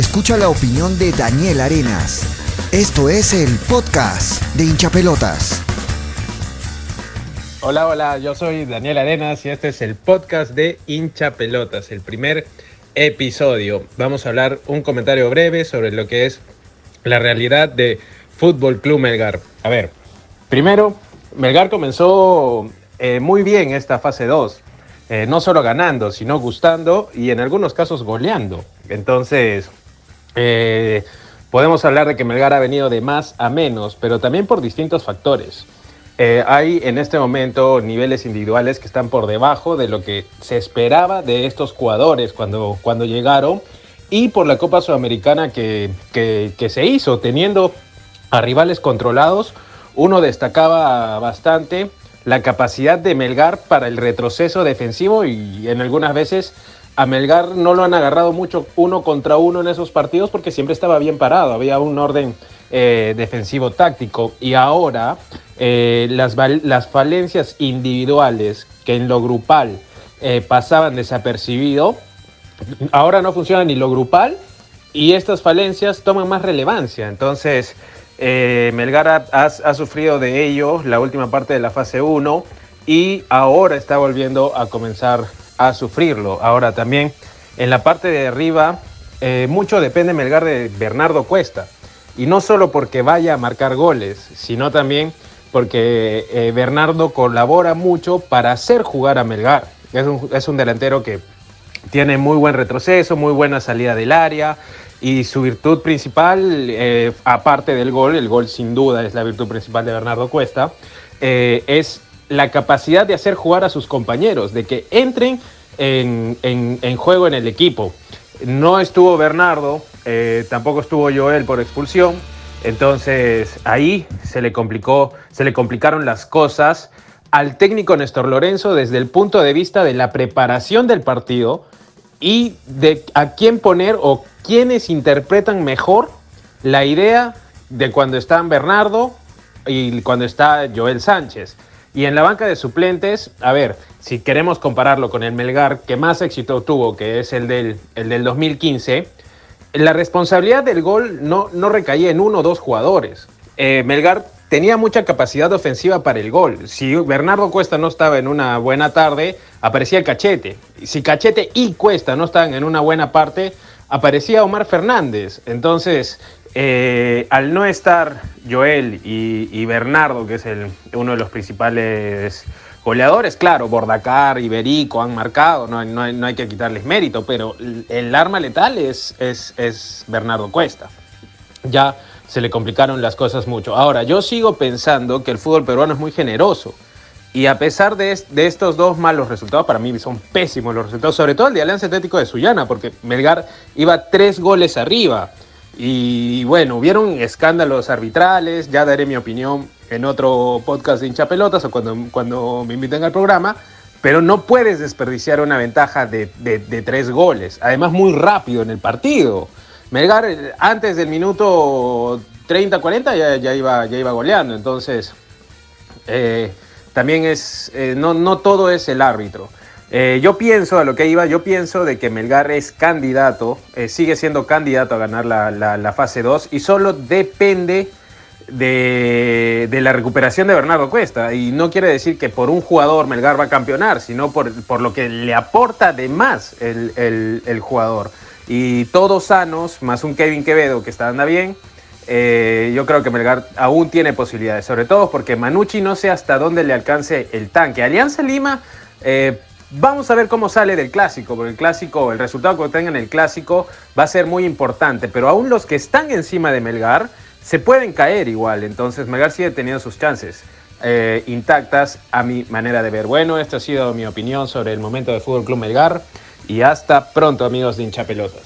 Escucha la opinión de Daniel Arenas. Esto es el podcast de hinchapelotas. Hola, hola, yo soy Daniel Arenas y este es el podcast de hincha pelotas, el primer episodio. Vamos a hablar un comentario breve sobre lo que es la realidad de Fútbol Club Melgar. A ver, primero, Melgar comenzó eh, muy bien esta fase 2. Eh, no solo ganando, sino gustando y en algunos casos goleando. Entonces, eh, podemos hablar de que Melgar ha venido de más a menos, pero también por distintos factores. Eh, hay en este momento niveles individuales que están por debajo de lo que se esperaba de estos jugadores cuando, cuando llegaron y por la Copa Sudamericana que, que se hizo, teniendo a rivales controlados. Uno destacaba bastante la capacidad de Melgar para el retroceso defensivo y en algunas veces a Melgar no lo han agarrado mucho uno contra uno en esos partidos porque siempre estaba bien parado, había un orden eh, defensivo táctico y ahora eh, las, las, falencias individuales que en lo grupal eh, pasaban desapercibido, ahora no funciona ni lo grupal y estas falencias toman más relevancia. Entonces, Melgar ha, ha, sufrido de ello la última parte de la fase 1 y ahora está volviendo a comenzar a sufrirlo. Ahora también en la parte de arriba, eh, mucho depende Melgar de Bernardo Cuesta. Y no solo porque vaya a marcar goles, sino también porque eh, Bernardo colabora mucho para hacer jugar a Melgar. Es un, es un delantero que tiene muy buen retroceso, muy buena salida del área y su virtud principal, eh, aparte del gol, el gol sin duda es la virtud principal de Bernardo Cuesta, es la capacidad de hacer jugar a sus compañeros, de que entren en, juego en el equipo. No estuvo Bernardo, eh, tampoco estuvo Joel por expulsión, entonces ahí se le complicó, se le complicaron las cosas al técnico Néstor Lorenzo desde el punto de vista de la preparación del partido y de a quién poner o quiénes interpretan mejor la idea de cuando están Bernardo y cuando está Joel Sánchez. Y en la banca de suplentes, a ver, si queremos compararlo con el Melgar que más éxito tuvo, que es el del, el del 2015, la responsabilidad del gol no, no recaía en uno o dos jugadores. Eh, Melgar tenía mucha capacidad ofensiva para el gol. Si Bernardo Cuesta no estaba en una buena tarde, aparecía el Cachete. Si Cachete y Cuesta no estaban en una buena parte, aparecía Omar Fernández. Entonces, eh, al no estar Joel y, Bernardo, que es el, uno de los principales goleadores, claro, Bordacar, Iberico han marcado, no, hay que quitarles mérito, pero el arma letal es, es, Bernardo Cuesta. Ya se le complicaron las cosas mucho. Ahora, yo sigo pensando que el fútbol peruano es muy generoso. Y a pesar de, de, estos dos malos resultados, para mí son pésimos los resultados, sobre todo el de Alianza Atlético de Sullana, porque Melgar iba tres goles arriba. Y bueno, hubieron escándalos arbitrales, ya daré mi opinión en otro podcast de hincha pelotas o cuando, cuando me inviten al programa, pero no puedes desperdiciar una ventaja de, tres goles, además muy rápido en el partido. Melgar antes del minuto 30-40 ya, iba, ya iba goleando, entonces eh, también es, eh, no, no todo es el árbitro. Eh, yo pienso, a lo que iba, yo pienso de que Melgar es candidato, eh, sigue siendo candidato a ganar la, fase 2 y solo depende de, la recuperación de Bernardo Cuesta. Y no quiere decir que por un jugador Melgar va a campeonar, sino por, lo que le aporta de más el, jugador. Y todos sanos, más un Kevin Quevedo que está anda bien, eh, yo creo que Melgar aún tiene posibilidades, sobre todo porque Manucci no sé hasta dónde le alcance el tanque. Alianza Lima Vamos a ver cómo sale del clásico, porque el clásico, el resultado que obtengan en el clásico va a ser muy importante, pero aún los que están encima de Melgar se pueden caer igual, entonces Melgar sigue teniendo sus chances eh, intactas a mi manera de ver. Bueno, esta ha sido mi opinión sobre el momento de Fútbol Club Melgar y hasta pronto amigos de hincha pelotas.